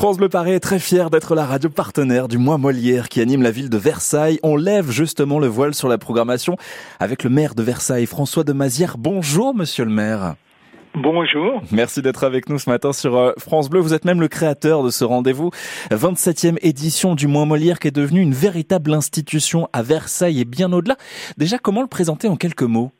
France Bleu Paris est très fier d'être la radio partenaire du mois Molière qui anime la ville de Versailles. On lève justement le voile sur la programmation avec le maire de Versailles, François de Mazière. Bonjour, monsieur le maire. Bonjour. Merci d'être avec nous ce matin sur euh, France Bleu. Vous êtes même le créateur de ce rendez-vous. 27e édition du Mois Molière qui est devenue une véritable institution à Versailles et bien au-delà. Déjà, comment le présenter en quelques mots?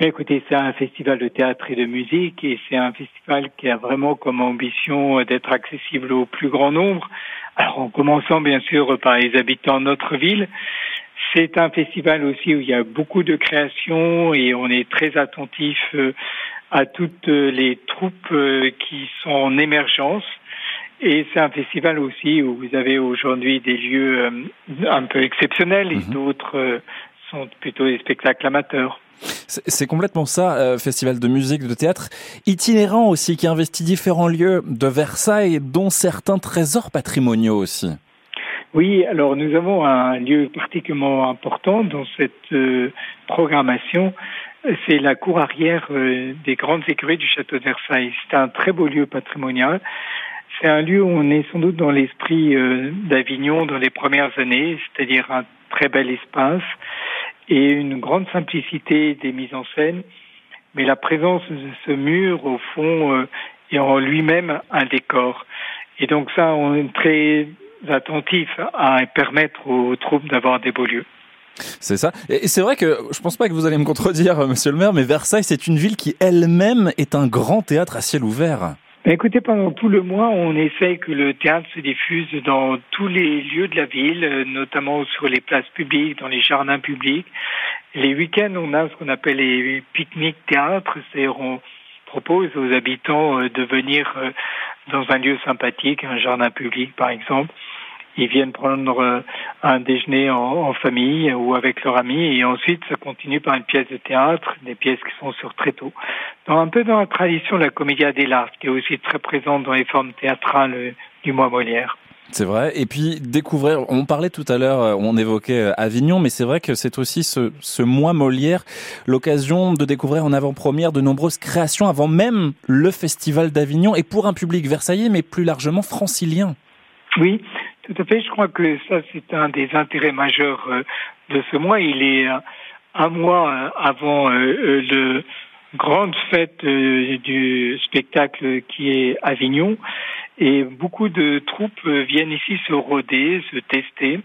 Écoutez, c'est un festival de théâtre et de musique et c'est un festival qui a vraiment comme ambition d'être accessible au plus grand nombre. Alors en commençant bien sûr par les habitants de notre ville, c'est un festival aussi où il y a beaucoup de créations et on est très attentif euh, à toutes les troupes euh, qui sont en émergence. Et c'est un festival aussi où vous avez aujourd'hui des lieux euh, un peu exceptionnels et mhm. d'autres sont plutôt des spectacles amateurs. C'est complètement ça, euh, festival de musique, de théâtre, itinérant aussi, qui investit différents lieux de Versailles, dont certains trésors patrimoniaux aussi. Oui, alors nous avons un lieu particulièrement important dans cette euh, programmation. C'est la cour arrière euh, des grandes écuries du château de Versailles. C'est un très beau lieu patrimonial. C'est un lieu où on est sans doute dans l'esprit d'Avignon dans les premières années, c'est-à-dire un très bel espace et une grande simplicité des mises en scène, mais la présence de ce mur, au fond, euh, est en lui-même un décor. Et donc ça, on est très attentif à permettre aux troupes d'avoir des beaux lieux. C'est ça. Et c'est vrai que je pense pas que vous allez me contredire, monsieur le maire, mais Versailles, c'est une ville qui elle-même est un grand théâtre à ciel ouvert. Écoutez, pendant tout le mois, on essaie que le théâtre se diffuse dans tous les lieux de la ville, euh, notamment sur les places publiques, dans les jardins publics. Les week-ends, on a ce qu'on appelle les pique-niques théâtres, c'est-à-dire on propose aux habitants euh, de venir euh, dans un lieu sympathique, un jardin public par exemple, ils viennent prendre euh, un déjeuner en, famille ou avec leurs amis et ensuite ça continue par une pièce de théâtre, des pièces qui sont sur tréteau. Dans, un peu dans la tradition de la commedia dell'arte qui est aussi très présente dans les formes théâtrales du mois Molière. C'est vrai. Et puis découvrir, on parlait tout à l'heure, euh, on évoquait euh, Avignon, mais c'est vrai que c'est aussi ce, ce mois Molière l'occasion de découvrir en avant-première de nombreuses créations avant même le festival d'Avignon et pour un public versaillais, mais plus largement francilien. Oui, tout à fait. Je crois que ça, c'est un des intérêts majeurs euh, de ce mois. Il est euh, un mois euh, avant le grande fête du spectacle qui est Avignon. Et beaucoup de troupes viennent ici se rôder, se tester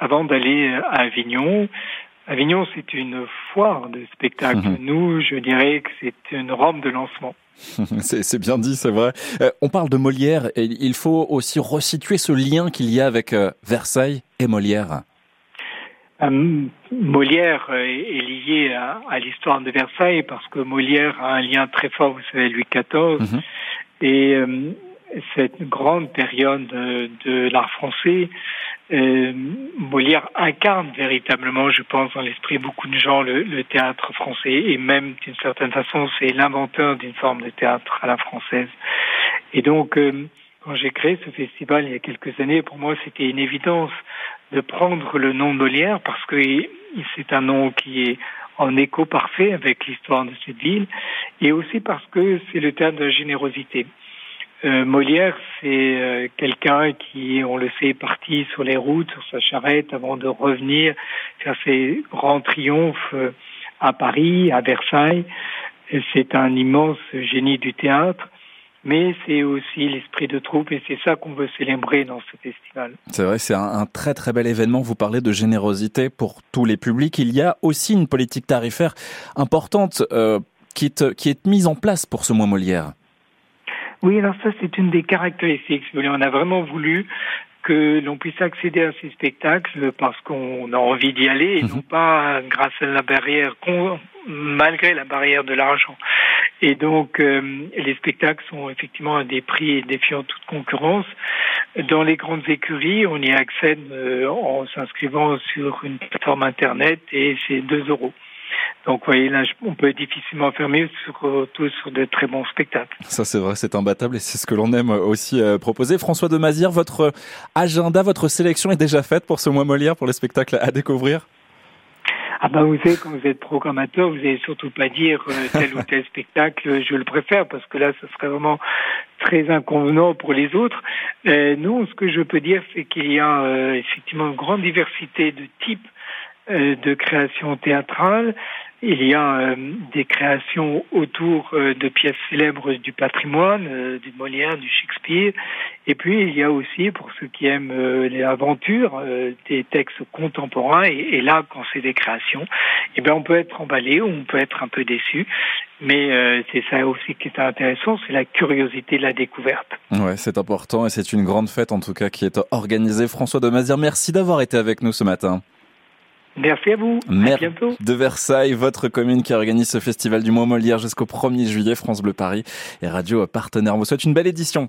avant d'aller à Avignon. Avignon, c'est une foire de spectacle. Mhm. Nous, je dirais que c'est une rampe de lancement. c'est bien dit, c'est vrai. Euh, on parle de Molière et il faut aussi resituer ce lien qu'il y a avec euh, Versailles et Molière. Euh, Molière est lié à, l'histoire de Versailles parce que Molière a un lien très fort, vous savez, Louis XIV. Mhm. Et cette grande période de l'art français euh, Molière incarne véritablement, je pense, dans l'esprit beaucoup de gens, le, le théâtre français, et même d'une certaine façon, c'est l'inventeur d'une forme de théâtre à la française. Et donc, euh, quand j'ai créé ce festival il y a quelques années, pour moi, c'était une évidence de prendre le nom de Molière parce que c'est un nom qui est en écho parfait avec l'histoire de cette ville, et aussi parce que c'est le théâtre de la générosité. Euh, Molière, c'est euh, quelqu'un qui, on le sait, est parti sur les routes, sur sa charrette, avant de revenir faire ses grands triomphes euh, à Paris, à Versailles. C'est un immense génie du théâtre, mais c'est aussi l'esprit de troupe et c'est ça qu'on veut célébrer dans ce festival. C'est vrai, c'est un, très très bel événement. Vous parlez de générosité pour tous les publics. Il y a aussi une politique tarifaire importante qui, est, qui est mise en place pour ce mois Molière. Oui, alors ça, c'est une des caractéristiques. On a vraiment voulu que l'on puisse accéder à ces spectacles parce qu'on a envie d'y aller et mhm. non pas grâce à la barrière, malgré la barrière de l'argent. Et donc, euh, les spectacles sont effectivement à des prix défiant toute concurrence. Dans les grandes écuries, on y accède euh, en s'inscrivant sur une plateforme Internet et c'est 2 euros. Donc, voyez, là, on peut difficilement fermer surtout sur de très bons spectacles. Ça, c'est vrai, c'est imbattable et c'est ce que l'on aime aussi euh, proposer. François de Mazière, votre agenda, votre sélection est déjà faite pour ce mois Molière, pour les spectacles à découvrir? Ah ben vous savez, quand vous êtes programmateur, vous n'allez surtout pas dire euh, tel ou tel spectacle, je le préfère, parce que là, ce serait vraiment très inconvenant pour les autres. Euh, non, ce que je peux dire, c'est qu'il y a euh, effectivement une grande diversité de types euh, de création théâtrale. Il y a euh, des créations autour euh, de pièces célèbres du patrimoine, du Molière, du Shakespeare. Et puis il y a aussi, pour ceux qui aiment les aventures, des textes contemporains. Et, là, quand c'est des créations, eh bien on peut être emballé ou on peut être un peu déçu. Mais c'est ça aussi qui est intéressant, c'est la curiosité de la découverte. Ouais, c'est important et c'est une grande fête en tout cas qui est organisée. François de Mazière, merci d'avoir été avec nous ce matin. Merci à vous. Maire à bientôt. de Versailles, votre commune qui organise ce festival du mois Molière jusqu'au 1er juillet, France Bleu Paris et Radio Partenaire. On vous souhaite une belle édition.